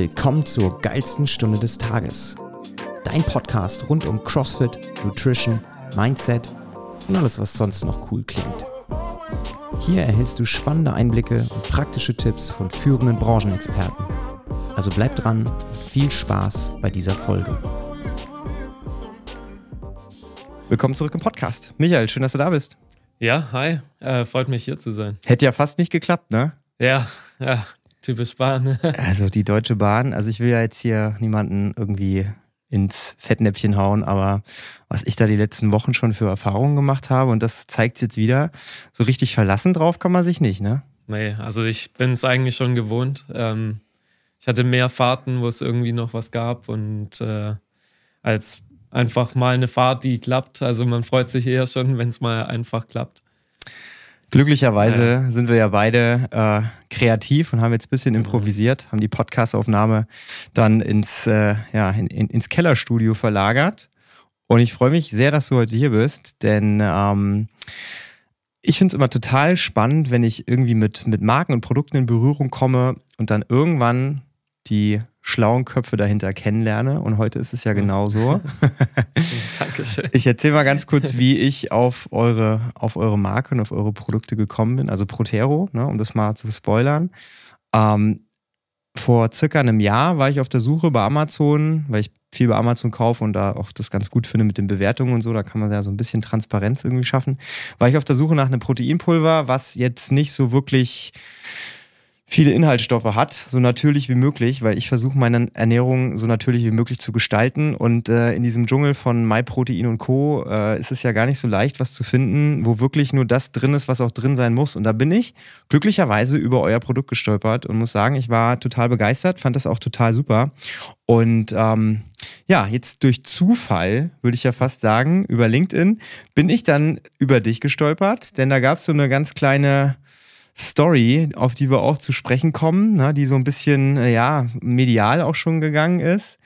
Willkommen zur geilsten Stunde des Tages. Dein Podcast rund um CrossFit, Nutrition, Mindset und alles, was sonst noch cool klingt. Hier erhältst du spannende Einblicke und praktische Tipps von führenden Branchenexperten. Also bleib dran und viel Spaß bei dieser Folge. Willkommen zurück im Podcast. Michael, schön, dass du da bist. Ja, hi. Äh, freut mich hier zu sein. Hätte ja fast nicht geklappt, ne? Ja, ja, typisch Bahn. also die Deutsche Bahn, also ich will ja jetzt hier niemanden irgendwie ins Fettnäpfchen hauen, aber was ich da die letzten Wochen schon für Erfahrungen gemacht habe und das zeigt jetzt wieder, so richtig verlassen drauf kann man sich nicht, ne? Nee, also ich bin es eigentlich schon gewohnt. Ähm, ich hatte mehr Fahrten, wo es irgendwie noch was gab und äh, als einfach mal eine Fahrt, die klappt. Also man freut sich eher schon, wenn es mal einfach klappt. Glücklicherweise ja. sind wir ja beide äh, kreativ und haben jetzt ein bisschen improvisiert, haben die Podcastaufnahme dann ins, äh, ja, in, in, ins Kellerstudio verlagert. Und ich freue mich sehr, dass du heute hier bist, denn ähm, ich finde es immer total spannend, wenn ich irgendwie mit, mit Marken und Produkten in Berührung komme und dann irgendwann die schlauen Köpfe dahinter kennenlerne. Und heute ist es ja genau so. Dankeschön. Ich erzähle mal ganz kurz, wie ich auf eure, auf eure Marke und auf eure Produkte gekommen bin. Also Protero, ne, um das mal zu spoilern. Ähm, vor circa einem Jahr war ich auf der Suche bei Amazon, weil ich viel bei Amazon kaufe und da auch das ganz gut finde mit den Bewertungen und so, da kann man ja so ein bisschen Transparenz irgendwie schaffen. War ich auf der Suche nach einem Proteinpulver, was jetzt nicht so wirklich viele Inhaltsstoffe hat, so natürlich wie möglich, weil ich versuche meine Ernährung so natürlich wie möglich zu gestalten und äh, in diesem Dschungel von MyProtein und Co. Äh, ist es ja gar nicht so leicht, was zu finden, wo wirklich nur das drin ist, was auch drin sein muss. Und da bin ich glücklicherweise über euer Produkt gestolpert und muss sagen, ich war total begeistert, fand das auch total super und ähm, ja, jetzt durch Zufall, würde ich ja fast sagen, über LinkedIn bin ich dann über dich gestolpert, denn da gab es so eine ganz kleine Story, auf die wir auch zu sprechen kommen, ne, die so ein bisschen, äh, ja, medial auch schon gegangen ist.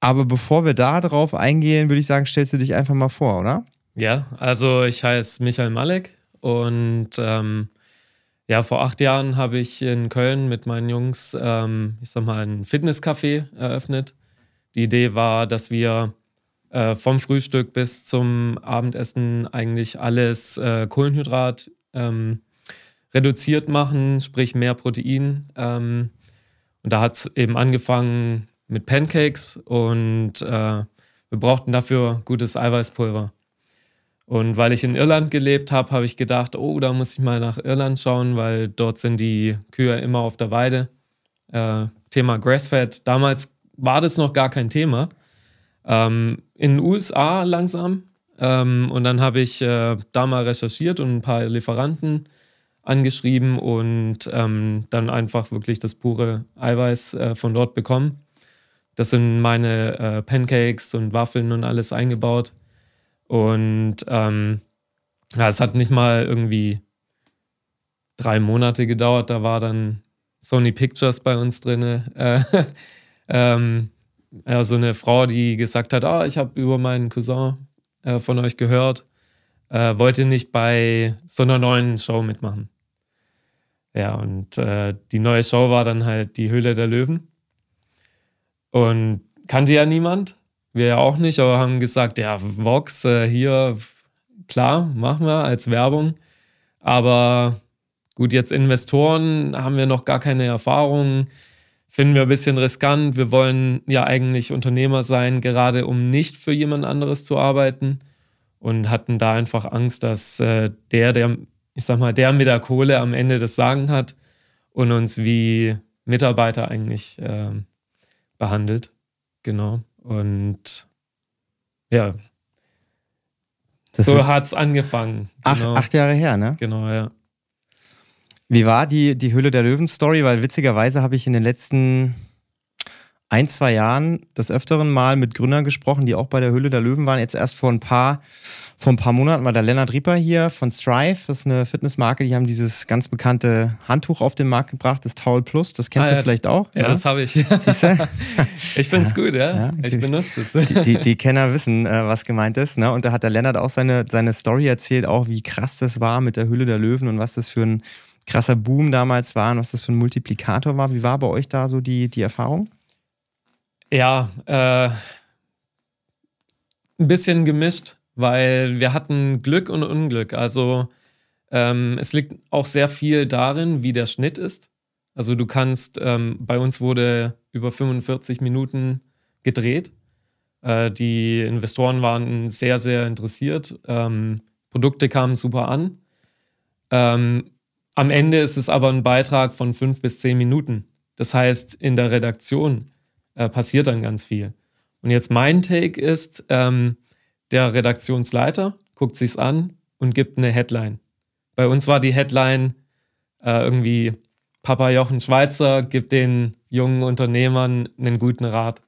Aber bevor wir da drauf eingehen, würde ich sagen, stellst du dich einfach mal vor, oder? Ja, also ich heiße Michael Malek und ähm, ja, vor acht Jahren habe ich in Köln mit meinen Jungs, ähm, ich sag mal, ein Fitnesscafé eröffnet. Die Idee war, dass wir äh, vom Frühstück bis zum Abendessen eigentlich alles äh, Kohlenhydrat ähm, reduziert machen, sprich mehr Protein. Ähm, und da hat es eben angefangen mit Pancakes und äh, wir brauchten dafür gutes Eiweißpulver. Und weil ich in Irland gelebt habe, habe ich gedacht, oh, da muss ich mal nach Irland schauen, weil dort sind die Kühe immer auf der Weide. Äh, Thema Grassfed. Damals war das noch gar kein Thema. Ähm, in den USA langsam. Ähm, und dann habe ich äh, da mal recherchiert und ein paar Lieferanten angeschrieben und ähm, dann einfach wirklich das pure Eiweiß äh, von dort bekommen. Das sind meine äh, Pancakes und Waffeln und alles eingebaut. Und ähm, ja, es hat nicht mal irgendwie drei Monate gedauert. Da war dann Sony Pictures bei uns drin. Äh, ähm, ja, so eine Frau, die gesagt hat, ah, ich habe über meinen Cousin äh, von euch gehört, äh, wollte nicht bei so einer neuen Show mitmachen. Ja, und äh, die neue Show war dann halt die Höhle der Löwen. Und kannte ja niemand, wir ja auch nicht, aber haben gesagt, ja, Vox äh, hier, klar, machen wir als Werbung. Aber gut, jetzt Investoren haben wir noch gar keine Erfahrung, finden wir ein bisschen riskant. Wir wollen ja eigentlich Unternehmer sein, gerade um nicht für jemand anderes zu arbeiten. Und hatten da einfach Angst, dass äh, der, der ich sag mal, der mit der Kohle am Ende das Sagen hat und uns wie Mitarbeiter eigentlich äh, behandelt. Genau. Und ja, das so hat es angefangen. Acht, genau. acht Jahre her, ne? Genau, ja. Wie war die, die Hülle der Löwen-Story? Weil witzigerweise habe ich in den letzten ein, zwei Jahren des Öfteren mal mit Gründern gesprochen, die auch bei der Hülle der Löwen waren. Jetzt erst vor ein paar vor ein paar Monaten war der Lennart Rieper hier von Strive. Das ist eine Fitnessmarke, die haben dieses ganz bekannte Handtuch auf den Markt gebracht, das Towel Plus. Das kennst ah, du ja, vielleicht auch. Ja, ja? das habe ich. Siehst du? ich finde es gut, ja. Ich benutze es. Die, die, die, Kenner wissen, äh, was gemeint ist. Ne? Und da hat der Lennart auch seine, seine Story erzählt, auch wie krass das war mit der Hülle der Löwen und was das für ein krasser Boom damals war und was das für ein Multiplikator war. Wie war bei euch da so die, die Erfahrung? Ja, äh, ein bisschen gemischt, weil wir hatten Glück und Unglück. Also ähm, es liegt auch sehr viel darin, wie der Schnitt ist. Also du kannst, ähm, bei uns wurde über 45 Minuten gedreht. Äh, die Investoren waren sehr, sehr interessiert. Ähm, Produkte kamen super an. Ähm, am Ende ist es aber ein Beitrag von fünf bis zehn Minuten. Das heißt, in der Redaktion äh, passiert dann ganz viel. Und jetzt mein Take ist, ähm, der Redaktionsleiter guckt sich's an und gibt eine Headline. Bei uns war die Headline äh, irgendwie Papa Jochen Schweizer gibt den jungen Unternehmern einen guten Rat.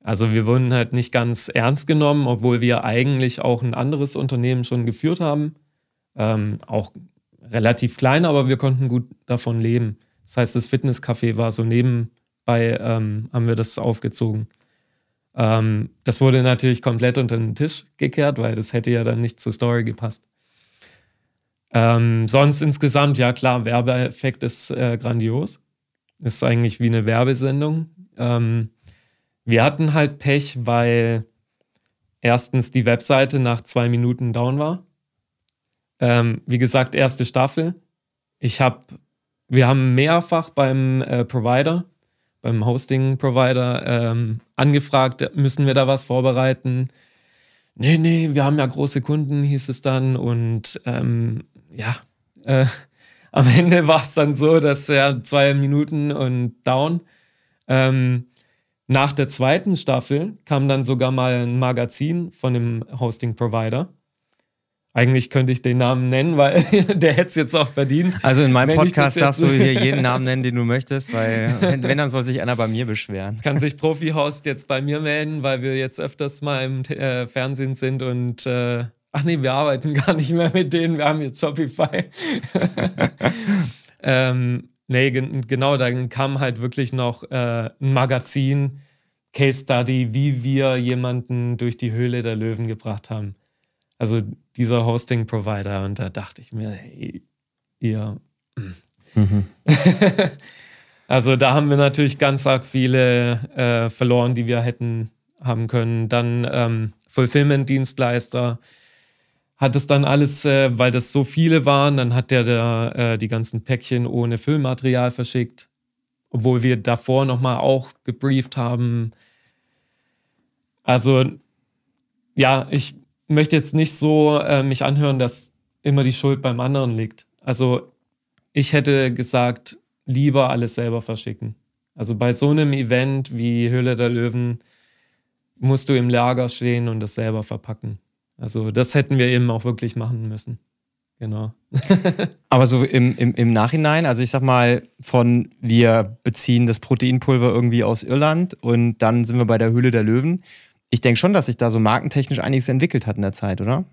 Also wir wurden halt nicht ganz ernst genommen, obwohl wir eigentlich auch ein anderes Unternehmen schon geführt haben. Ähm, auch relativ klein, aber wir konnten gut davon leben. Das heißt, das Fitnesscafé war so nebenbei, ähm, haben wir das aufgezogen. Ähm, das wurde natürlich komplett unter den Tisch gekehrt, weil das hätte ja dann nicht zur Story gepasst. Ähm, sonst insgesamt, ja klar, Werbeeffekt ist äh, grandios. Ist eigentlich wie eine Werbesendung. Ähm, wir hatten halt Pech, weil erstens die Webseite nach zwei Minuten down war. Ähm, wie gesagt, erste Staffel. Ich habe, wir haben mehrfach beim äh, Provider, beim Hosting-Provider ähm, angefragt, müssen wir da was vorbereiten? Nee, nee, wir haben ja große Kunden, hieß es dann. Und ähm, ja, äh, am Ende war es dann so, dass er zwei Minuten und down. Ähm, nach der zweiten Staffel kam dann sogar mal ein Magazin von dem Hosting-Provider eigentlich könnte ich den Namen nennen, weil der hätte es jetzt auch verdient. Also in meinem Podcast darfst du hier jeden Namen nennen, den du möchtest, weil wenn, wenn, dann soll sich einer bei mir beschweren. Kann sich Profi-Host jetzt bei mir melden, weil wir jetzt öfters mal im äh, Fernsehen sind und äh, ach nee, wir arbeiten gar nicht mehr mit denen, wir haben jetzt Shopify. ähm, nee, genau, dann kam halt wirklich noch äh, ein Magazin, Case Study, wie wir jemanden durch die Höhle der Löwen gebracht haben. Also dieser Hosting-Provider. Und da dachte ich mir, hey, ihr. Mhm. also da haben wir natürlich ganz arg viele äh, verloren, die wir hätten haben können. Dann ähm, Fulfillment-Dienstleister hat es dann alles, äh, weil das so viele waren, dann hat der da äh, die ganzen Päckchen ohne Füllmaterial verschickt, obwohl wir davor nochmal auch gebrieft haben. Also ja, ich möchte jetzt nicht so äh, mich anhören, dass immer die Schuld beim anderen liegt. Also ich hätte gesagt, lieber alles selber verschicken. Also bei so einem Event wie Höhle der Löwen musst du im Lager stehen und das selber verpacken. Also das hätten wir eben auch wirklich machen müssen. Genau. Aber so im, im, im Nachhinein, also ich sag mal, von wir beziehen das Proteinpulver irgendwie aus Irland und dann sind wir bei der Höhle der Löwen ich denke schon, dass sich da so markentechnisch einiges entwickelt hat in der Zeit, oder?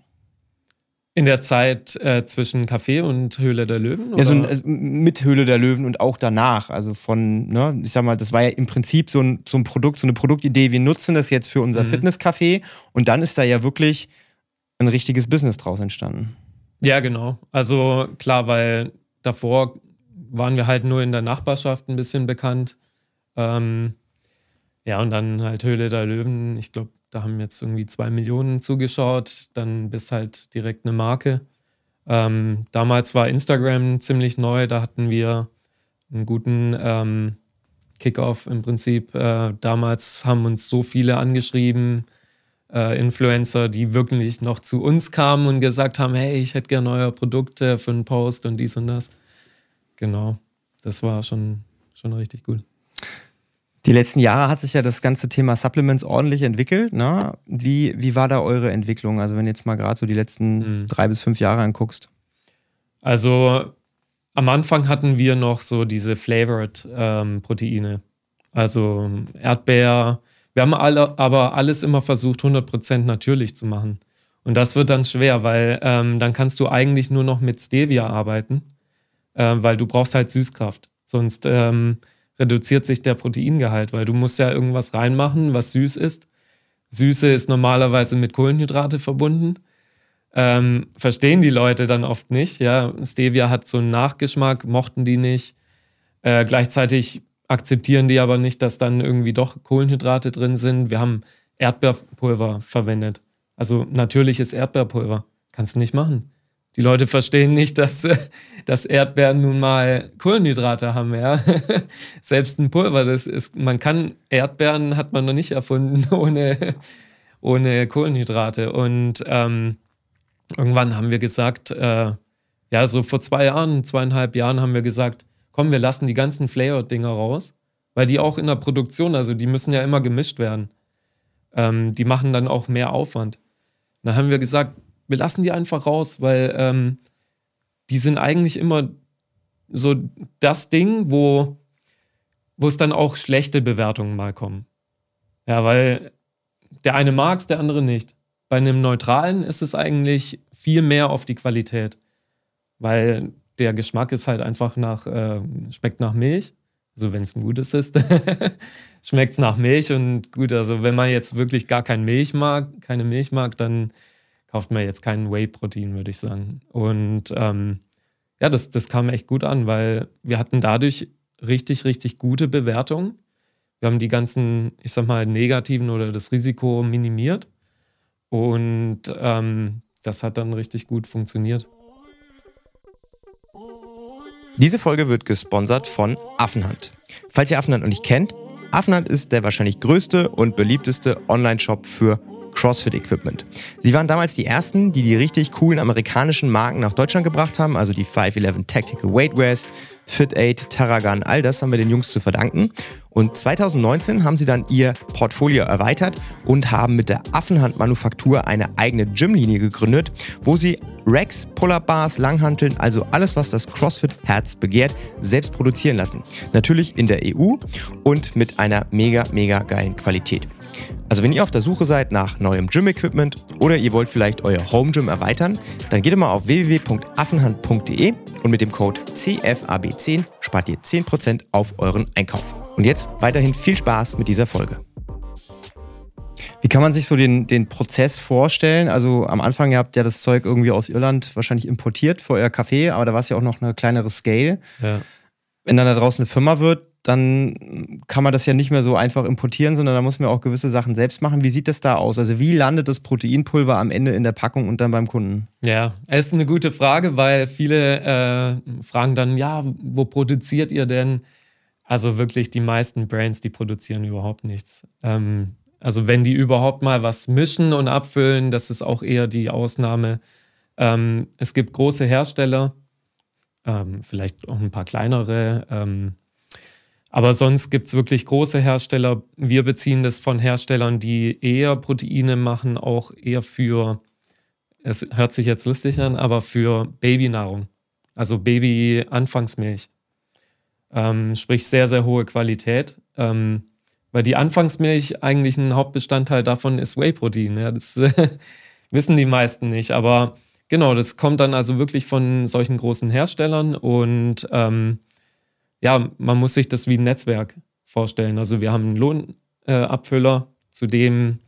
In der Zeit äh, zwischen Café und Höhle der Löwen? Ja, so ein, äh, mit Höhle der Löwen und auch danach. Also von, ne, ich sag mal, das war ja im Prinzip so ein, so ein Produkt, so eine Produktidee. Wir nutzen das jetzt für unser mhm. Fitnesscafé und dann ist da ja wirklich ein richtiges Business draus entstanden. Ja, genau. Also klar, weil davor waren wir halt nur in der Nachbarschaft ein bisschen bekannt. Ähm, ja, und dann halt Höhle der Löwen. Ich glaube, da haben jetzt irgendwie zwei Millionen zugeschaut. Dann bis halt direkt eine Marke. Ähm, damals war Instagram ziemlich neu. Da hatten wir einen guten ähm, Kickoff im Prinzip. Äh, damals haben uns so viele angeschrieben, äh, Influencer, die wirklich noch zu uns kamen und gesagt haben: Hey, ich hätte gerne neue Produkte für einen Post und dies und das. Genau, das war schon, schon richtig gut. Die letzten Jahre hat sich ja das ganze Thema Supplements ordentlich entwickelt. Ne? Wie, wie war da eure Entwicklung? Also, wenn du jetzt mal gerade so die letzten mhm. drei bis fünf Jahre anguckst. Also, am Anfang hatten wir noch so diese Flavored ähm, Proteine. Also Erdbeer. Wir haben alle, aber alles immer versucht, 100% natürlich zu machen. Und das wird dann schwer, weil ähm, dann kannst du eigentlich nur noch mit Stevia arbeiten, äh, weil du brauchst halt Süßkraft. Sonst ähm, reduziert sich der Proteingehalt, weil du musst ja irgendwas reinmachen, was süß ist. Süße ist normalerweise mit Kohlenhydrate verbunden. Ähm, verstehen die Leute dann oft nicht. Ja, Stevia hat so einen Nachgeschmack, mochten die nicht. Äh, gleichzeitig akzeptieren die aber nicht, dass dann irgendwie doch Kohlenhydrate drin sind. Wir haben Erdbeerpulver verwendet. Also natürliches Erdbeerpulver. Kannst du nicht machen. Die Leute verstehen nicht, dass, dass Erdbeeren nun mal Kohlenhydrate haben, ja. Selbst ein Pulver, das ist, man kann, Erdbeeren hat man noch nicht erfunden ohne, ohne Kohlenhydrate. Und ähm, irgendwann haben wir gesagt, äh, ja, so vor zwei Jahren, zweieinhalb Jahren haben wir gesagt, komm, wir lassen die ganzen Flavor-Dinger raus, weil die auch in der Produktion, also die müssen ja immer gemischt werden. Ähm, die machen dann auch mehr Aufwand. Dann haben wir gesagt, wir lassen die einfach raus, weil ähm, die sind eigentlich immer so das Ding, wo, wo es dann auch schlechte Bewertungen mal kommen. Ja, weil der eine mag es, der andere nicht. Bei einem Neutralen ist es eigentlich viel mehr auf die Qualität, weil der Geschmack ist halt einfach nach, äh, schmeckt nach Milch. Also wenn es ein gutes ist, schmeckt es nach Milch und gut, also wenn man jetzt wirklich gar kein Milch mag, keine Milch mag, dann kauft man jetzt kein Whey-Protein, würde ich sagen. Und ähm, ja, das, das kam echt gut an, weil wir hatten dadurch richtig, richtig gute Bewertungen. Wir haben die ganzen, ich sag mal, negativen oder das Risiko minimiert. Und ähm, das hat dann richtig gut funktioniert. Diese Folge wird gesponsert von Affenhand. Falls ihr Affenhand noch nicht kennt, Affenhand ist der wahrscheinlich größte und beliebteste Online-Shop für CrossFit-Equipment. Sie waren damals die ersten, die die richtig coolen amerikanischen Marken nach Deutschland gebracht haben, also die 511 Tactical Weightwears, Fit 8, Terragun, all das haben wir den Jungs zu verdanken. Und 2019 haben sie dann ihr Portfolio erweitert und haben mit der Affenhand-Manufaktur eine eigene Gymlinie gegründet, wo sie Racks, Pull-Up-Bars, Langhanteln, also alles, was das CrossFit-Herz begehrt, selbst produzieren lassen. Natürlich in der EU und mit einer mega, mega geilen Qualität. Also wenn ihr auf der Suche seid nach neuem Gym-Equipment oder ihr wollt vielleicht euer Home Gym erweitern, dann geht mal auf www.affenhand.de und mit dem Code CFAB10 spart ihr 10% auf euren Einkauf. Und jetzt weiterhin viel Spaß mit dieser Folge. Wie kann man sich so den, den Prozess vorstellen? Also am Anfang, ihr habt ja das Zeug irgendwie aus Irland wahrscheinlich importiert für euer Café, aber da war es ja auch noch eine kleinere Scale. Ja. Wenn dann da draußen eine Firma wird, dann kann man das ja nicht mehr so einfach importieren, sondern da muss man auch gewisse Sachen selbst machen. Wie sieht das da aus? Also wie landet das Proteinpulver am Ende in der Packung und dann beim Kunden? Ja, es ist eine gute Frage, weil viele äh, fragen dann, ja, wo produziert ihr denn? Also wirklich die meisten Brands, die produzieren überhaupt nichts. Ähm, also wenn die überhaupt mal was mischen und abfüllen, das ist auch eher die Ausnahme. Ähm, es gibt große Hersteller, ähm, vielleicht auch ein paar kleinere. Ähm, aber sonst gibt es wirklich große Hersteller. Wir beziehen das von Herstellern, die eher Proteine machen, auch eher für, es hört sich jetzt lustig an, aber für Babynahrung. Also Baby-Anfangsmilch. Ähm, sprich sehr, sehr hohe Qualität. Ähm, weil die Anfangsmilch eigentlich ein Hauptbestandteil davon ist Whey-Protein. Ja, das wissen die meisten nicht. Aber genau, das kommt dann also wirklich von solchen großen Herstellern und ähm, ja, man muss sich das wie ein Netzwerk vorstellen. Also wir haben einen Lohnabfüller, äh, zu dem,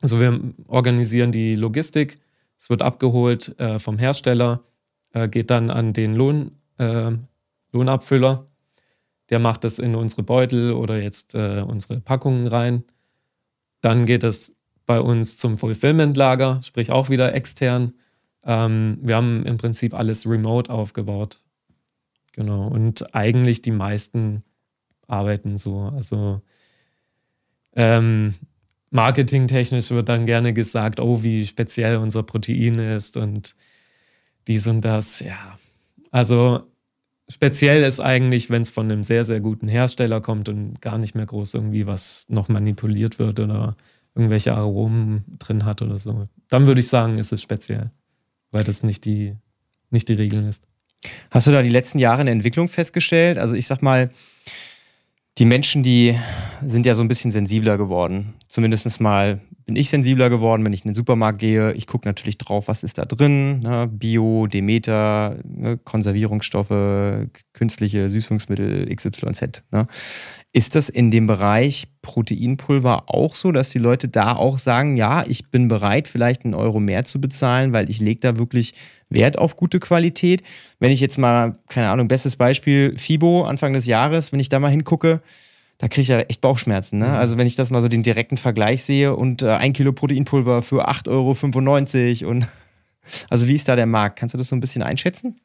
also wir organisieren die Logistik, es wird abgeholt äh, vom Hersteller, äh, geht dann an den Lohn, äh, Lohnabfüller, der macht das in unsere Beutel oder jetzt äh, unsere Packungen rein. Dann geht es bei uns zum Fulfillment-Lager, sprich auch wieder extern. Ähm, wir haben im Prinzip alles remote aufgebaut. Genau. Und eigentlich die meisten arbeiten so. Also ähm, marketingtechnisch wird dann gerne gesagt, oh, wie speziell unser Protein ist und dies und das. Ja. Also speziell ist eigentlich, wenn es von einem sehr, sehr guten Hersteller kommt und gar nicht mehr groß irgendwie was noch manipuliert wird oder irgendwelche Aromen drin hat oder so. Dann würde ich sagen, ist es speziell, weil das nicht die, nicht die Regeln ist. Hast du da die letzten Jahre eine Entwicklung festgestellt? Also ich sag mal, die Menschen, die sind ja so ein bisschen sensibler geworden. zumindest mal bin ich sensibler geworden, wenn ich in den Supermarkt gehe. Ich gucke natürlich drauf, was ist da drin. Ne? Bio, Demeter, ne? Konservierungsstoffe, künstliche Süßungsmittel, XYZ. Ne? Ist das in dem Bereich Proteinpulver auch so, dass die Leute da auch sagen, ja, ich bin bereit, vielleicht einen Euro mehr zu bezahlen, weil ich lege da wirklich Wert auf gute Qualität? Wenn ich jetzt mal, keine Ahnung, bestes Beispiel, FIBO, Anfang des Jahres, wenn ich da mal hingucke, da kriege ich ja echt Bauchschmerzen. Ne? Mhm. Also wenn ich das mal so den direkten Vergleich sehe und äh, ein Kilo Proteinpulver für 8,95 Euro und also wie ist da der Markt? Kannst du das so ein bisschen einschätzen?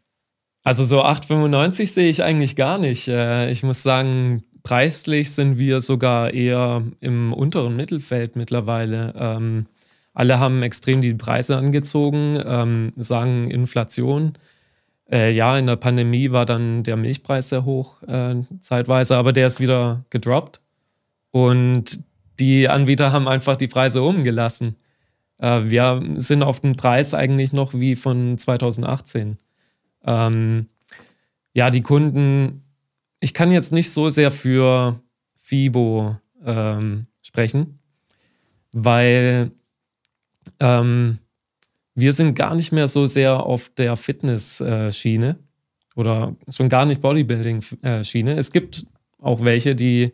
Also so 8,95 sehe ich eigentlich gar nicht. Äh, ich muss sagen, preislich sind wir sogar eher im unteren Mittelfeld mittlerweile. Ähm, alle haben extrem die Preise angezogen, ähm, sagen Inflation. Äh, ja, in der Pandemie war dann der Milchpreis sehr hoch äh, zeitweise, aber der ist wieder gedroppt. Und die Anbieter haben einfach die Preise umgelassen. Äh, wir sind auf den Preis eigentlich noch wie von 2018. Ähm, ja, die Kunden, ich kann jetzt nicht so sehr für FIBO ähm, sprechen, weil ähm, wir sind gar nicht mehr so sehr auf der Fitness-Schiene oder schon gar nicht Bodybuilding-Schiene. Es gibt auch welche, die,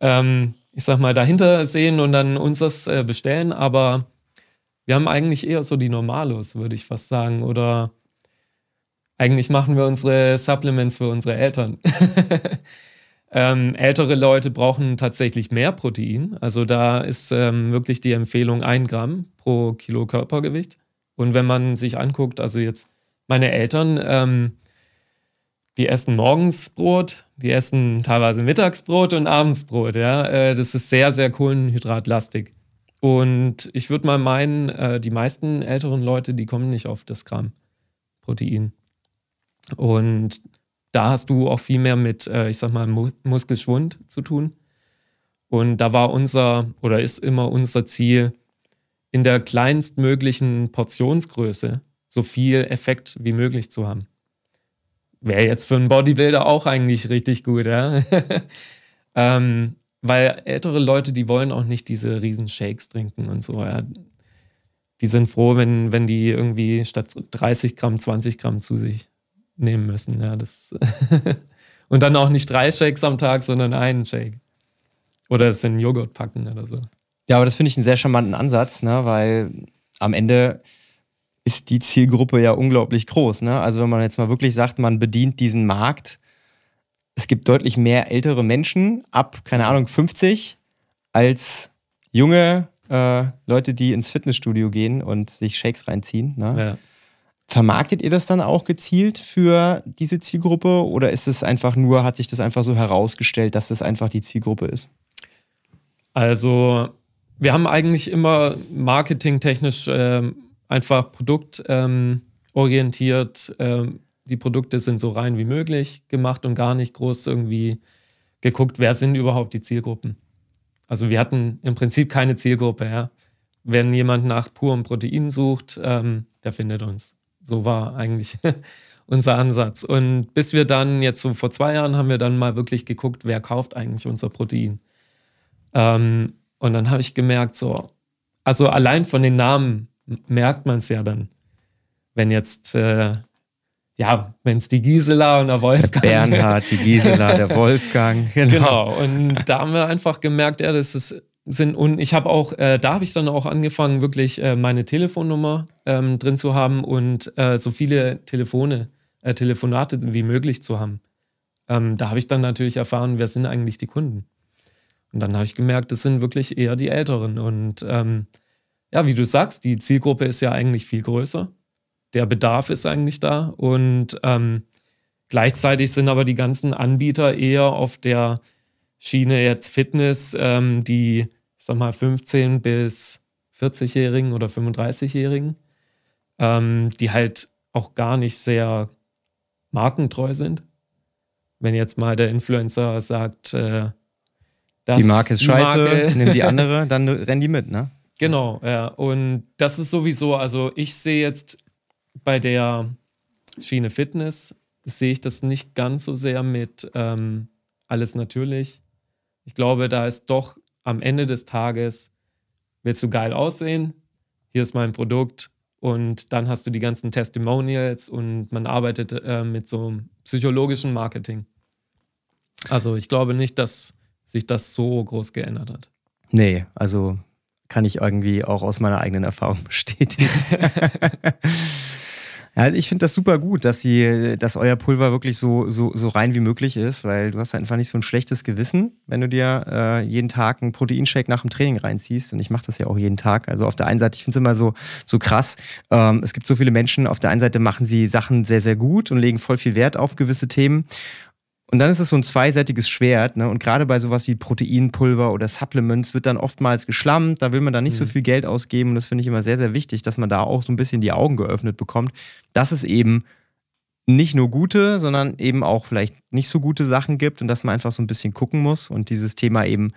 ähm, ich sag mal, dahinter sehen und dann uns das äh, bestellen, aber wir haben eigentlich eher so die Normalos, würde ich fast sagen. Oder eigentlich machen wir unsere Supplements für unsere Eltern. ähm, ältere Leute brauchen tatsächlich mehr Protein. Also da ist ähm, wirklich die Empfehlung ein Gramm pro Kilo Körpergewicht. Und wenn man sich anguckt, also jetzt meine Eltern, ähm, die essen morgens Brot, die essen teilweise Mittagsbrot und Abendsbrot. Ja? Äh, das ist sehr, sehr kohlenhydratlastig. Und ich würde mal meinen, äh, die meisten älteren Leute, die kommen nicht auf das Gramm Protein. Und da hast du auch viel mehr mit, äh, ich sag mal, Muskelschwund zu tun. Und da war unser oder ist immer unser Ziel, in der kleinstmöglichen Portionsgröße so viel Effekt wie möglich zu haben. Wäre jetzt für einen Bodybuilder auch eigentlich richtig gut, ja. ähm, weil ältere Leute, die wollen auch nicht diese riesen Shakes trinken und so, ja. Die sind froh, wenn, wenn die irgendwie statt 30 Gramm 20 Gramm zu sich nehmen müssen, ja. Das und dann auch nicht drei Shakes am Tag, sondern einen Shake. Oder es in Joghurt packen oder so. Ja, aber das finde ich einen sehr charmanten Ansatz, ne? weil am Ende ist die Zielgruppe ja unglaublich groß. Ne? Also wenn man jetzt mal wirklich sagt, man bedient diesen Markt, es gibt deutlich mehr ältere Menschen ab, keine Ahnung, 50 als junge äh, Leute, die ins Fitnessstudio gehen und sich Shakes reinziehen. Ne? Ja. Vermarktet ihr das dann auch gezielt für diese Zielgruppe oder ist es einfach nur, hat sich das einfach so herausgestellt, dass das einfach die Zielgruppe ist? Also wir haben eigentlich immer marketingtechnisch äh, einfach produktorientiert. Ähm, äh, die Produkte sind so rein wie möglich gemacht und gar nicht groß irgendwie geguckt, wer sind überhaupt die Zielgruppen. Also wir hatten im Prinzip keine Zielgruppe. Ja. Wenn jemand nach purem Protein sucht, ähm, der findet uns. So war eigentlich unser Ansatz. Und bis wir dann jetzt so vor zwei Jahren haben wir dann mal wirklich geguckt, wer kauft eigentlich unser Protein. Ähm, und dann habe ich gemerkt, so, also allein von den Namen merkt man es ja dann. Wenn jetzt, äh, ja, wenn es die Gisela und der Wolfgang. Der Bernhard, die Gisela, der Wolfgang. Genau. genau. Und da haben wir einfach gemerkt, ja, das ist, sind, und ich habe auch, äh, da habe ich dann auch angefangen, wirklich äh, meine Telefonnummer ähm, drin zu haben und äh, so viele Telefone, äh, Telefonate wie möglich zu haben. Ähm, da habe ich dann natürlich erfahren, wer sind eigentlich die Kunden. Und dann habe ich gemerkt, das sind wirklich eher die Älteren. Und ähm, ja, wie du sagst, die Zielgruppe ist ja eigentlich viel größer. Der Bedarf ist eigentlich da. Und ähm, gleichzeitig sind aber die ganzen Anbieter eher auf der Schiene jetzt Fitness, ähm, die, ich sag mal, 15- bis 40-Jährigen oder 35-Jährigen, ähm, die halt auch gar nicht sehr markentreu sind. Wenn jetzt mal der Influencer sagt, äh, die Marke ist scheiße, Marke, nimm die andere, dann rennen die mit, ne? Genau, ja. Und das ist sowieso, also ich sehe jetzt bei der Schiene Fitness, sehe ich das nicht ganz so sehr mit ähm, alles natürlich. Ich glaube, da ist doch am Ende des Tages willst du geil aussehen, hier ist mein Produkt und dann hast du die ganzen Testimonials und man arbeitet äh, mit so psychologischen Marketing. Also ich glaube nicht, dass sich das so groß geändert hat. Nee, also kann ich irgendwie auch aus meiner eigenen Erfahrung bestätigen. Ja, ich finde das super gut, dass, die, dass euer Pulver wirklich so, so, so rein wie möglich ist, weil du hast einfach nicht so ein schlechtes Gewissen, wenn du dir äh, jeden Tag einen Proteinshake nach dem Training reinziehst. Und ich mache das ja auch jeden Tag. Also auf der einen Seite, ich finde es immer so, so krass. Ähm, es gibt so viele Menschen, auf der einen Seite machen sie Sachen sehr, sehr gut und legen voll viel Wert auf gewisse Themen. Und dann ist es so ein zweiseitiges Schwert. Ne? Und gerade bei sowas wie Proteinpulver oder Supplements wird dann oftmals geschlammt. Da will man dann nicht mhm. so viel Geld ausgeben. Und das finde ich immer sehr, sehr wichtig, dass man da auch so ein bisschen die Augen geöffnet bekommt, dass es eben nicht nur gute, sondern eben auch vielleicht nicht so gute Sachen gibt und dass man einfach so ein bisschen gucken muss. Und dieses Thema eben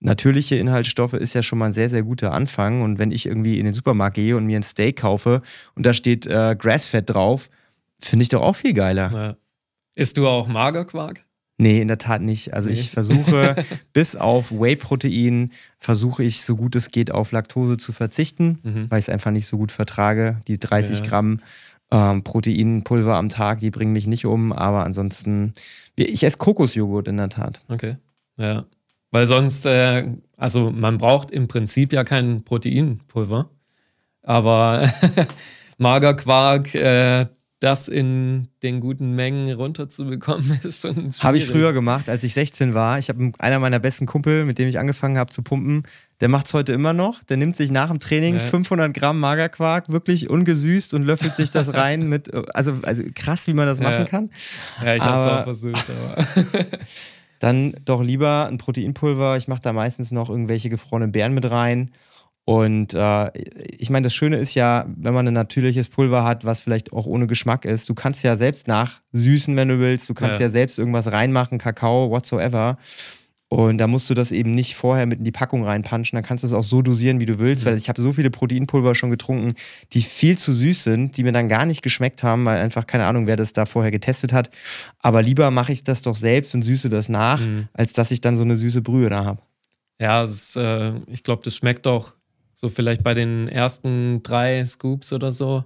natürliche Inhaltsstoffe ist ja schon mal ein sehr, sehr guter Anfang. Und wenn ich irgendwie in den Supermarkt gehe und mir ein Steak kaufe und da steht äh, Grassfett drauf, finde ich doch auch viel geiler. Ja. Isst du auch Magerquark? Nee, in der Tat nicht. Also nee. ich versuche bis auf Whey-Protein, versuche ich so gut es geht auf Laktose zu verzichten, mhm. weil ich es einfach nicht so gut vertrage. Die 30 ja. Gramm ähm, Proteinpulver am Tag, die bringen mich nicht um, aber ansonsten, ich esse Kokosjoghurt in der Tat. Okay, ja. Weil sonst, äh, also man braucht im Prinzip ja kein Proteinpulver, aber Magerquark, äh, das in den guten Mengen runterzubekommen, ist schon schwierig. Habe ich früher gemacht, als ich 16 war. Ich habe einer meiner besten Kumpel, mit dem ich angefangen habe zu pumpen, der macht es heute immer noch. Der nimmt sich nach dem Training ja. 500 Gramm Magerquark, wirklich ungesüßt und löffelt sich das rein mit, also, also krass, wie man das ja. machen kann. Ja, ich habe es auch versucht, aber. dann doch lieber ein Proteinpulver. Ich mache da meistens noch irgendwelche gefrorenen Beeren mit rein und äh, ich meine, das Schöne ist ja, wenn man ein natürliches Pulver hat, was vielleicht auch ohne Geschmack ist, du kannst ja selbst nachsüßen, wenn du willst. Du kannst ja, ja selbst irgendwas reinmachen, Kakao, whatsoever. Und da musst du das eben nicht vorher mit in die Packung reinpanschen. Dann kannst du es auch so dosieren, wie du willst, mhm. weil ich habe so viele Proteinpulver schon getrunken, die viel zu süß sind, die mir dann gar nicht geschmeckt haben, weil einfach keine Ahnung, wer das da vorher getestet hat. Aber lieber mache ich das doch selbst und süße das nach, mhm. als dass ich dann so eine süße Brühe da habe. Ja, ist, äh, ich glaube, das schmeckt auch so vielleicht bei den ersten drei Scoops oder so.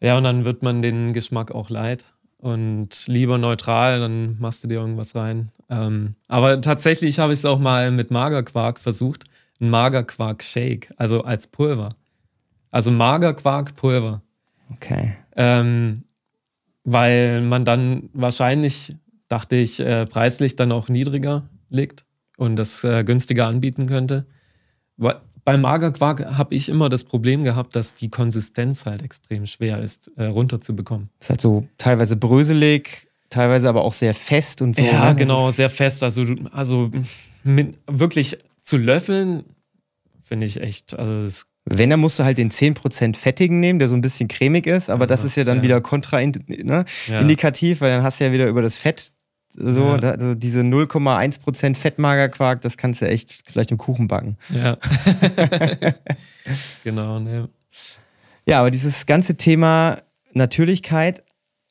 Ja, und dann wird man den Geschmack auch leid. Und lieber neutral, dann machst du dir irgendwas rein. Ähm, aber tatsächlich habe ich es auch mal mit Magerquark versucht. Ein Magerquark-Shake, also als Pulver. Also Magerquark-Pulver. Okay. Ähm, weil man dann wahrscheinlich, dachte ich, äh, preislich dann auch niedriger liegt und das äh, günstiger anbieten könnte beim Magerquark habe ich immer das Problem gehabt, dass die Konsistenz halt extrem schwer ist, äh, runterzubekommen. Ist halt so teilweise bröselig, teilweise aber auch sehr fest und so. Ja, ne? genau, sehr fest. Also, also mit, wirklich zu löffeln, finde ich echt. Also das wenn, dann musst du halt den 10% fettigen nehmen, der so ein bisschen cremig ist, aber ja, das ist ja dann ja. wieder kontraindikativ, ne? weil dann hast du ja wieder über das Fett so, ja. also diese 0,1% Fettmagerquark, das kannst du echt vielleicht im Kuchen backen. Ja. genau, ne. Ja, aber dieses ganze Thema Natürlichkeit,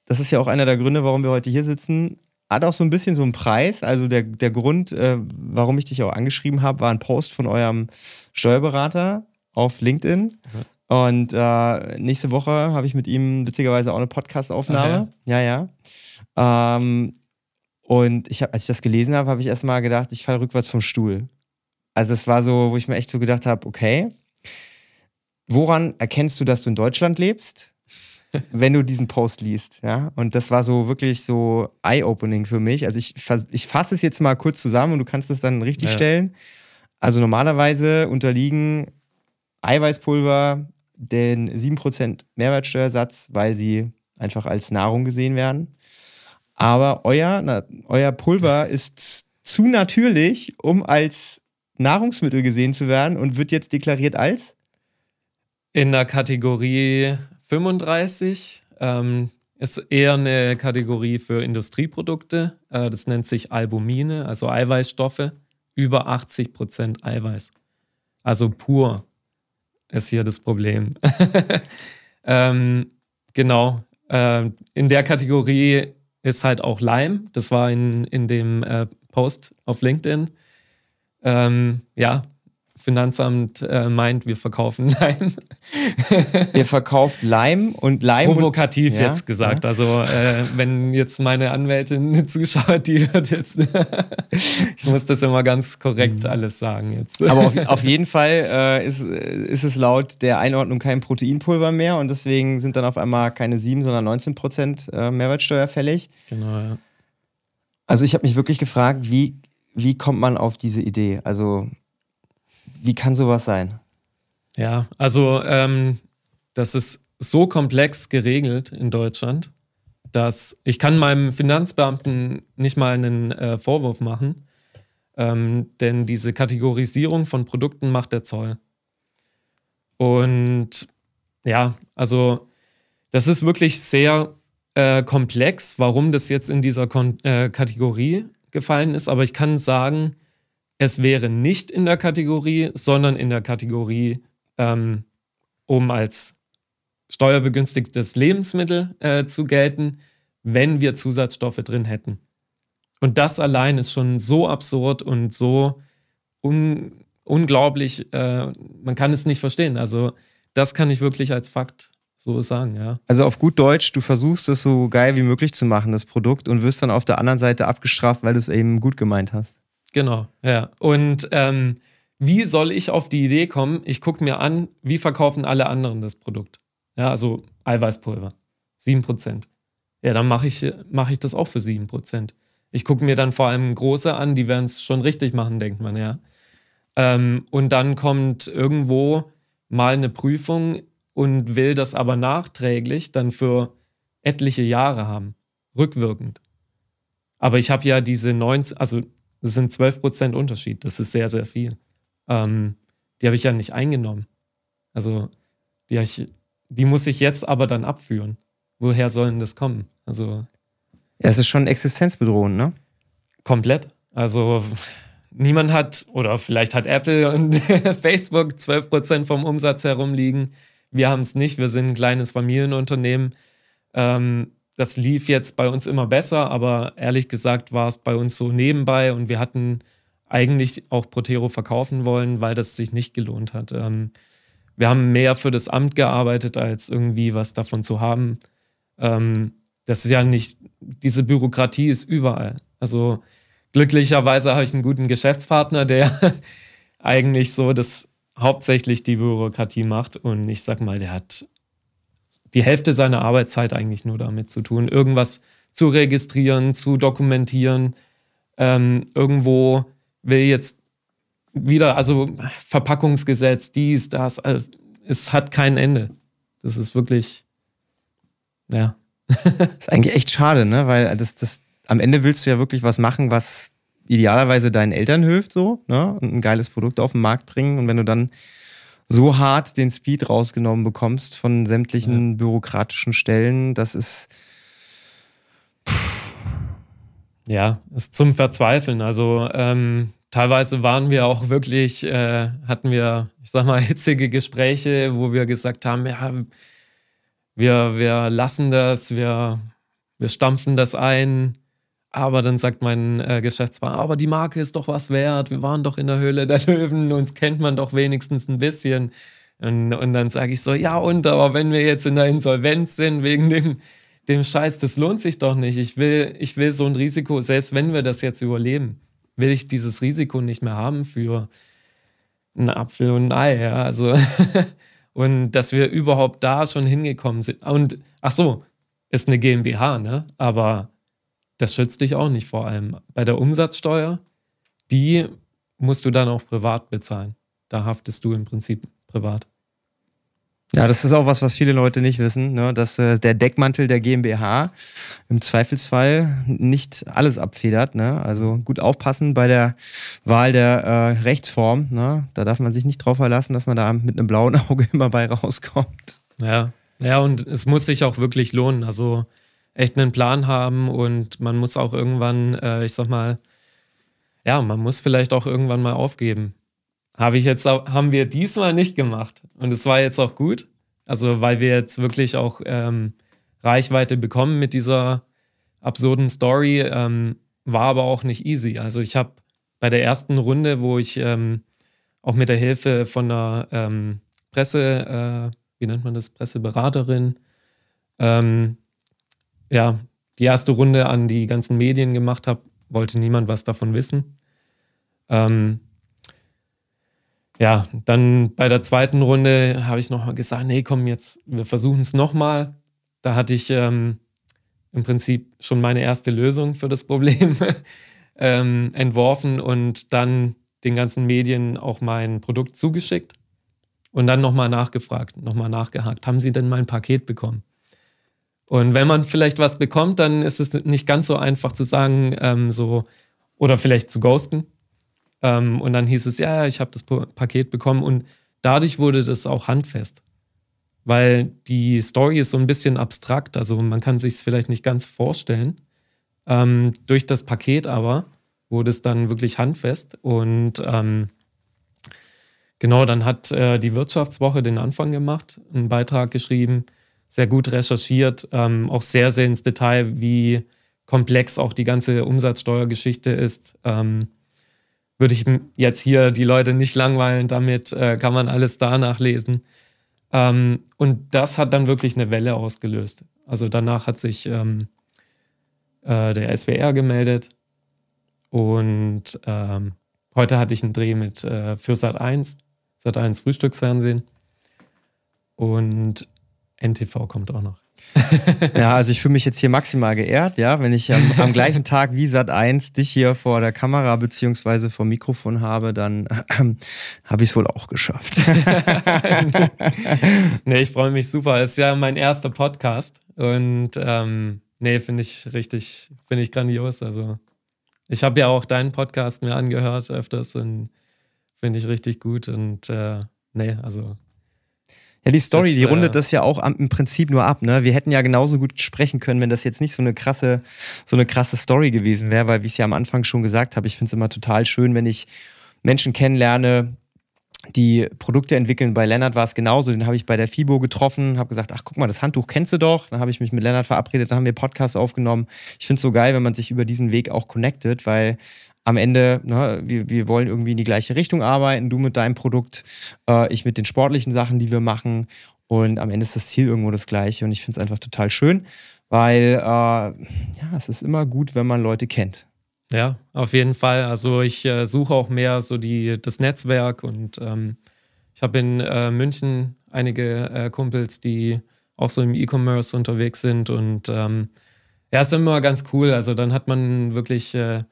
das ist ja auch einer der Gründe, warum wir heute hier sitzen, hat auch so ein bisschen so einen Preis. Also der, der Grund, äh, warum ich dich auch angeschrieben habe, war ein Post von eurem Steuerberater auf LinkedIn. Mhm. Und äh, nächste Woche habe ich mit ihm witzigerweise auch eine Podcast-Aufnahme. Ja, ja. ja. Ähm, und ich hab, als ich das gelesen habe, habe ich erstmal gedacht, ich falle rückwärts vom Stuhl. Also es war so, wo ich mir echt so gedacht habe, okay, woran erkennst du, dass du in Deutschland lebst, wenn du diesen Post liest? Ja, und das war so wirklich so eye-opening für mich. Also ich, ich fasse es jetzt mal kurz zusammen und du kannst es dann richtig ja. stellen. Also normalerweise unterliegen Eiweißpulver den 7% Mehrwertsteuersatz, weil sie einfach als Nahrung gesehen werden. Aber euer, na, euer Pulver ist zu natürlich, um als Nahrungsmittel gesehen zu werden und wird jetzt deklariert als? In der Kategorie 35 ähm, ist eher eine Kategorie für Industrieprodukte. Äh, das nennt sich Albumine, also Eiweißstoffe. Über 80 Prozent Eiweiß. Also pur ist hier das Problem. ähm, genau. Äh, in der Kategorie ist halt auch Lime. Das war in, in dem äh, Post auf LinkedIn. ähm, ja, Finanzamt äh, meint, wir verkaufen Leim. Ihr verkauft Leim und Leim. Provokativ und, jetzt ja, gesagt. Ja. Also, äh, wenn jetzt meine Anwältin zuschaut, die wird jetzt. ich muss das immer ganz korrekt mhm. alles sagen jetzt. Aber auf, auf jeden Fall äh, ist, ist es laut der Einordnung kein Proteinpulver mehr und deswegen sind dann auf einmal keine 7, sondern 19 Prozent äh, Mehrwertsteuer fällig. Genau, ja. Also, ich habe mich wirklich gefragt, wie, wie kommt man auf diese Idee? Also, wie kann sowas sein? Ja, also ähm, das ist so komplex geregelt in Deutschland, dass ich kann meinem Finanzbeamten nicht mal einen äh, Vorwurf machen, ähm, denn diese Kategorisierung von Produkten macht der Zoll. Und ja, also das ist wirklich sehr äh, komplex, warum das jetzt in dieser Kon äh, Kategorie gefallen ist, aber ich kann sagen, es wäre nicht in der Kategorie, sondern in der Kategorie, ähm, um als steuerbegünstigtes Lebensmittel äh, zu gelten, wenn wir Zusatzstoffe drin hätten. Und das allein ist schon so absurd und so un unglaublich, äh, man kann es nicht verstehen. Also das kann ich wirklich als Fakt so sagen, ja. Also auf gut Deutsch, du versuchst es so geil wie möglich zu machen, das Produkt, und wirst dann auf der anderen Seite abgestraft, weil du es eben gut gemeint hast. Genau, ja. Und ähm, wie soll ich auf die Idee kommen? Ich gucke mir an, wie verkaufen alle anderen das Produkt. Ja, also Eiweißpulver. 7%. Ja, dann mache ich, mach ich das auch für 7%. Ich gucke mir dann vor allem große an, die werden es schon richtig machen, denkt man, ja. Ähm, und dann kommt irgendwo mal eine Prüfung und will das aber nachträglich dann für etliche Jahre haben, rückwirkend. Aber ich habe ja diese 90, also das sind 12% Unterschied. Das ist sehr, sehr viel. Ähm, die habe ich ja nicht eingenommen. Also, die, ich, die muss ich jetzt aber dann abführen. Woher soll denn das kommen? Also. Ja, es ist schon existenzbedrohend, ne? Komplett. Also, niemand hat, oder vielleicht hat Apple und Facebook 12% vom Umsatz herumliegen. Wir haben es nicht. Wir sind ein kleines Familienunternehmen. Ähm, das lief jetzt bei uns immer besser, aber ehrlich gesagt war es bei uns so nebenbei und wir hatten eigentlich auch Protero verkaufen wollen, weil das sich nicht gelohnt hat. Ähm, wir haben mehr für das Amt gearbeitet, als irgendwie was davon zu haben. Ähm, das ist ja nicht, diese Bürokratie ist überall. Also glücklicherweise habe ich einen guten Geschäftspartner, der eigentlich so das hauptsächlich die Bürokratie macht und ich sag mal, der hat die Hälfte seiner Arbeitszeit eigentlich nur damit zu tun, irgendwas zu registrieren, zu dokumentieren. Ähm, irgendwo will jetzt wieder, also Verpackungsgesetz, dies, das, also es hat kein Ende. Das ist wirklich, ja. ist eigentlich echt schade, ne? Weil das, das, am Ende willst du ja wirklich was machen, was idealerweise deinen Eltern hilft, so, ne? Und ein geiles Produkt auf den Markt bringen. Und wenn du dann so hart den Speed rausgenommen bekommst von sämtlichen ja. bürokratischen Stellen, das ist. Ja, ist zum Verzweifeln. Also ähm, teilweise waren wir auch wirklich, äh, hatten wir, ich sag mal, hitzige Gespräche, wo wir gesagt haben, ja, wir, wir lassen das, wir, wir stampfen das ein. Aber dann sagt mein äh, Geschäftspartner, aber die Marke ist doch was wert. Wir waren doch in der Höhle der Löwen, uns kennt man doch wenigstens ein bisschen. Und, und dann sage ich so, ja und, aber wenn wir jetzt in der Insolvenz sind wegen dem, dem Scheiß, das lohnt sich doch nicht. Ich will, ich will so ein Risiko, selbst wenn wir das jetzt überleben, will ich dieses Risiko nicht mehr haben für einen Apfel und ein Ei. Ja? Also und dass wir überhaupt da schon hingekommen sind. Und ach so, ist eine GmbH, ne? Aber das schützt dich auch nicht vor allem. Bei der Umsatzsteuer, die musst du dann auch privat bezahlen. Da haftest du im Prinzip privat. Ja, das ist auch was, was viele Leute nicht wissen, ne? dass äh, der Deckmantel der GmbH im Zweifelsfall nicht alles abfedert. Ne? Also gut aufpassen bei der Wahl der äh, Rechtsform. Ne? Da darf man sich nicht drauf verlassen, dass man da mit einem blauen Auge immer bei rauskommt. Ja, ja, und es muss sich auch wirklich lohnen. Also echt einen Plan haben und man muss auch irgendwann, äh, ich sag mal, ja, man muss vielleicht auch irgendwann mal aufgeben. Habe ich jetzt haben wir diesmal nicht gemacht. Und es war jetzt auch gut. Also, weil wir jetzt wirklich auch ähm, Reichweite bekommen mit dieser absurden Story, ähm, war aber auch nicht easy. Also, ich habe bei der ersten Runde, wo ich ähm, auch mit der Hilfe von einer ähm, Presse, äh, wie nennt man das, Presseberaterin, ähm, ja, die erste Runde an die ganzen Medien gemacht habe, wollte niemand was davon wissen. Ähm, ja, dann bei der zweiten Runde habe ich nochmal gesagt, nee, komm, jetzt, wir versuchen es nochmal. Da hatte ich ähm, im Prinzip schon meine erste Lösung für das Problem ähm, entworfen und dann den ganzen Medien auch mein Produkt zugeschickt und dann nochmal nachgefragt, nochmal nachgehakt, haben Sie denn mein Paket bekommen? Und wenn man vielleicht was bekommt, dann ist es nicht ganz so einfach zu sagen, ähm, so, oder vielleicht zu ghosten. Ähm, und dann hieß es, ja, ich habe das Paket bekommen und dadurch wurde das auch handfest. Weil die Story ist so ein bisschen abstrakt, also man kann sich es vielleicht nicht ganz vorstellen. Ähm, durch das Paket aber wurde es dann wirklich handfest und ähm, genau, dann hat äh, die Wirtschaftswoche den Anfang gemacht, einen Beitrag geschrieben, sehr gut recherchiert, ähm, auch sehr, sehr ins Detail, wie komplex auch die ganze Umsatzsteuergeschichte ist. Ähm, würde ich jetzt hier die Leute nicht langweilen, damit äh, kann man alles da nachlesen. Ähm, und das hat dann wirklich eine Welle ausgelöst. Also danach hat sich ähm, äh, der SWR gemeldet und ähm, heute hatte ich einen Dreh mit äh, für Sat 1, Sat 1 Frühstücksfernsehen. Und NTV kommt auch noch. ja, also ich fühle mich jetzt hier maximal geehrt, ja, wenn ich am, am gleichen Tag wie Sat 1 dich hier vor der Kamera beziehungsweise vor Mikrofon habe, dann äh, habe ich es wohl auch geschafft. nee, ich freue mich super. Es ist ja mein erster Podcast und ähm, nee, finde ich richtig, finde ich grandios. Also ich habe ja auch deinen Podcast mir angehört öfters und finde ich richtig gut und äh, nee, also ja, die Story, das, die rundet äh, das ja auch im Prinzip nur ab, ne? Wir hätten ja genauso gut sprechen können, wenn das jetzt nicht so eine krasse, so eine krasse Story gewesen wäre, weil wie ich es ja am Anfang schon gesagt habe, ich finde es immer total schön, wenn ich Menschen kennenlerne, die Produkte entwickeln. Bei Lennart war es genauso. Den habe ich bei der FIBO getroffen, habe gesagt, ach guck mal, das Handtuch kennst du doch. Dann habe ich mich mit Lennart verabredet, dann haben wir Podcasts aufgenommen. Ich finde es so geil, wenn man sich über diesen Weg auch connectet, weil am Ende, ne, wir, wir wollen irgendwie in die gleiche Richtung arbeiten, du mit deinem Produkt, äh, ich mit den sportlichen Sachen, die wir machen. Und am Ende ist das Ziel irgendwo das gleiche. Und ich finde es einfach total schön, weil äh, ja, es ist immer gut, wenn man Leute kennt. Ja, auf jeden Fall. Also ich äh, suche auch mehr so die, das Netzwerk und ähm, ich habe in äh, München einige äh, Kumpels, die auch so im E-Commerce unterwegs sind und ähm, ja, ist immer ganz cool. Also dann hat man wirklich äh,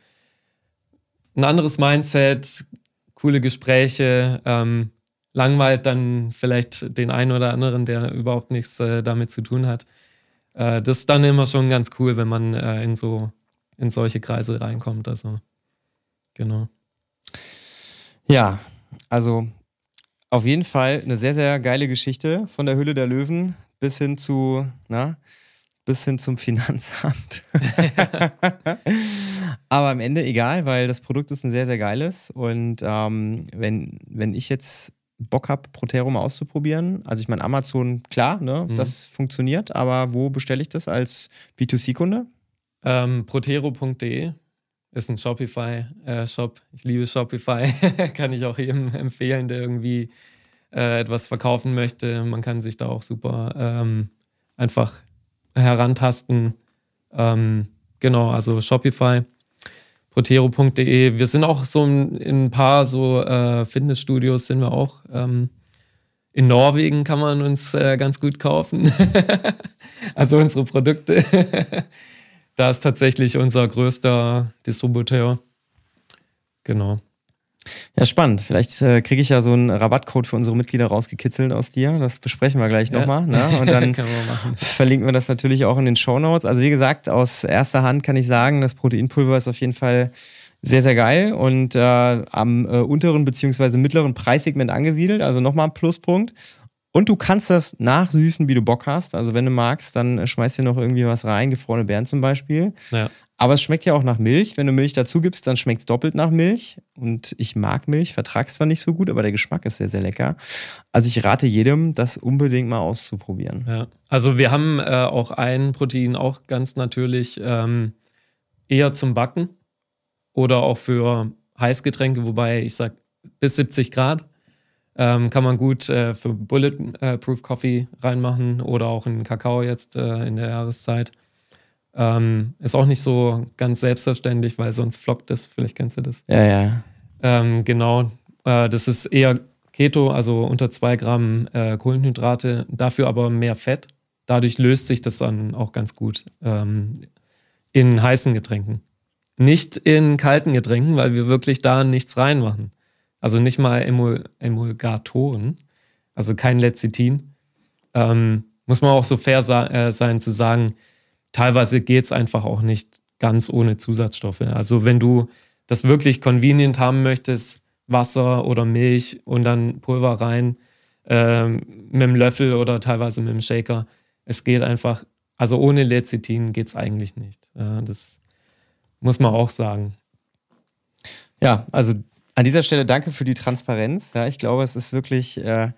ein anderes Mindset, coole Gespräche, ähm, langweilt dann vielleicht den einen oder anderen, der überhaupt nichts äh, damit zu tun hat. Äh, das ist dann immer schon ganz cool, wenn man in so in solche Kreise reinkommt. Also genau. Ja, also auf jeden Fall eine sehr, sehr geile Geschichte von der Hülle der Löwen bis hin zu, na, bis hin zum Finanzamt. Aber am Ende egal, weil das Produkt ist ein sehr, sehr geiles. Und ähm, wenn, wenn ich jetzt Bock habe, Protero mal auszuprobieren, also ich meine, Amazon, klar, ne, mhm. das funktioniert, aber wo bestelle ich das als B2C-Kunde? Ähm, Protero.de ist ein Shopify-Shop. Äh, ich liebe Shopify. kann ich auch jedem empfehlen, der irgendwie äh, etwas verkaufen möchte. Man kann sich da auch super ähm, einfach herantasten. Ähm, genau, also Shopify, protero.de. Wir sind auch so in, in ein paar so äh, Fitnessstudios sind wir auch. Ähm, in Norwegen kann man uns äh, ganz gut kaufen. also unsere Produkte. da ist tatsächlich unser größter Distributeur. Genau. Ja, spannend. Vielleicht äh, kriege ich ja so einen Rabattcode für unsere Mitglieder rausgekitzelt aus dir. Das besprechen wir gleich ja. nochmal. Ne? Und dann wir verlinken wir das natürlich auch in den Show Notes. Also wie gesagt, aus erster Hand kann ich sagen, das Proteinpulver ist auf jeden Fall sehr, sehr geil und äh, am äh, unteren bzw. mittleren Preissegment angesiedelt. Also nochmal ein Pluspunkt. Und du kannst das nachsüßen, wie du Bock hast. Also wenn du magst, dann schmeißt dir noch irgendwie was rein, gefrorene Beeren zum Beispiel. Ja. Aber es schmeckt ja auch nach Milch. Wenn du Milch dazu gibst, dann schmeckt es doppelt nach Milch. Und ich mag Milch, vertrag zwar nicht so gut, aber der Geschmack ist sehr, sehr lecker. Also ich rate jedem, das unbedingt mal auszuprobieren. Ja. Also wir haben äh, auch ein Protein, auch ganz natürlich ähm, eher zum Backen oder auch für Heißgetränke, wobei ich sage bis 70 Grad. Ähm, kann man gut äh, für Bulletproof Coffee reinmachen oder auch in Kakao jetzt äh, in der Jahreszeit. Ähm, ist auch nicht so ganz selbstverständlich, weil sonst flockt es. Vielleicht kennst du das. Ja, ja. Ähm, genau. Äh, das ist eher Keto, also unter zwei Gramm äh, Kohlenhydrate, dafür aber mehr Fett. Dadurch löst sich das dann auch ganz gut ähm, in heißen Getränken. Nicht in kalten Getränken, weil wir wirklich da nichts reinmachen. Also nicht mal Emul Emulgatoren, also kein Lecithin. Ähm, muss man auch so fair äh, sein zu sagen, teilweise geht es einfach auch nicht ganz ohne Zusatzstoffe. Also wenn du das wirklich convenient haben möchtest, Wasser oder Milch und dann Pulver rein, ähm, mit dem Löffel oder teilweise mit dem Shaker. Es geht einfach, also ohne Lecithin geht es eigentlich nicht. Äh, das muss man auch sagen. Ja, also an dieser Stelle danke für die Transparenz. Ja, ich glaube, es ist wirklich äh,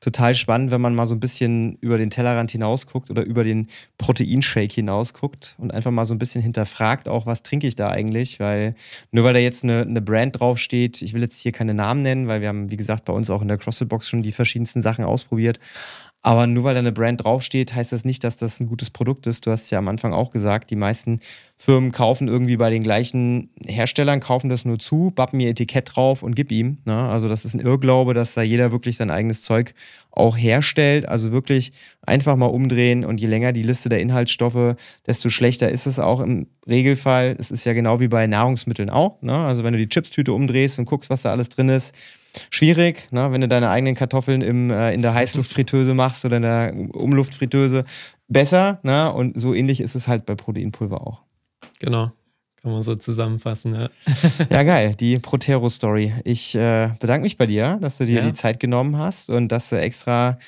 total spannend, wenn man mal so ein bisschen über den Tellerrand hinausguckt oder über den Proteinshake hinausguckt und einfach mal so ein bisschen hinterfragt, auch was trinke ich da eigentlich, weil nur weil da jetzt eine, eine Brand draufsteht, ich will jetzt hier keine Namen nennen, weil wir haben, wie gesagt, bei uns auch in der CrossFit-Box schon die verschiedensten Sachen ausprobiert. Aber nur weil da eine Brand draufsteht, heißt das nicht, dass das ein gutes Produkt ist. Du hast ja am Anfang auch gesagt, die meisten Firmen kaufen irgendwie bei den gleichen Herstellern, kaufen das nur zu, bappen ihr Etikett drauf und gib ihm. Ne? Also das ist ein Irrglaube, dass da jeder wirklich sein eigenes Zeug auch herstellt. Also wirklich einfach mal umdrehen und je länger die Liste der Inhaltsstoffe, desto schlechter ist es auch im Regelfall. Es ist ja genau wie bei Nahrungsmitteln auch. Ne? Also wenn du die Chipstüte umdrehst und guckst, was da alles drin ist, schwierig, ne? wenn du deine eigenen Kartoffeln im, äh, in der Heißluftfritteuse machst oder in der Umluftfritteuse, besser. Ne? Und so ähnlich ist es halt bei Proteinpulver auch. Genau. Kann man so zusammenfassen, ja. ja, geil, die Protero-Story. Ich äh, bedanke mich bei dir, dass du dir ja. die Zeit genommen hast und dass du extra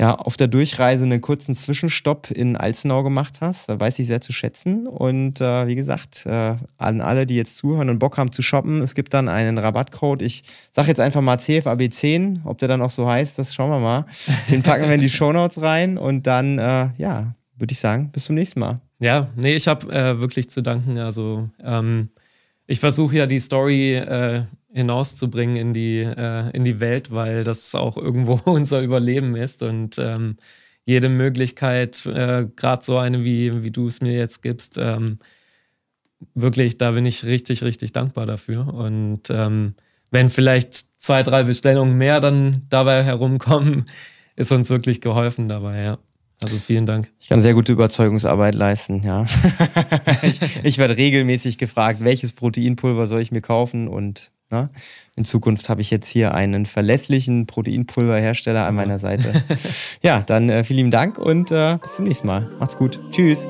ja, auf der Durchreise einen kurzen Zwischenstopp in Alzenau gemacht hast. Da weiß ich sehr zu schätzen. Und äh, wie gesagt, äh, an alle, die jetzt zuhören und Bock haben zu shoppen, es gibt dann einen Rabattcode. Ich sage jetzt einfach mal CFAB10, ob der dann auch so heißt, das schauen wir mal. Den packen wir in die Shownotes rein und dann, äh, ja, würde ich sagen, bis zum nächsten Mal. Ja, nee, ich habe äh, wirklich zu danken. Also ähm, ich versuche ja die Story äh, hinauszubringen in die, äh, in die Welt, weil das auch irgendwo unser Überleben ist und ähm, jede Möglichkeit, äh, gerade so eine wie, wie du es mir jetzt gibst, ähm, wirklich, da bin ich richtig, richtig dankbar dafür. Und ähm, wenn vielleicht zwei, drei Bestellungen mehr dann dabei herumkommen, ist uns wirklich geholfen dabei, ja. Also vielen Dank. Ich kann sehr gute Überzeugungsarbeit leisten, ja. ich, ich werde regelmäßig gefragt, welches Proteinpulver soll ich mir kaufen und na? In Zukunft habe ich jetzt hier einen verlässlichen Proteinpulverhersteller an meiner Seite. ja, dann äh, vielen lieben Dank und äh, bis zum nächsten Mal. Macht's gut. Tschüss.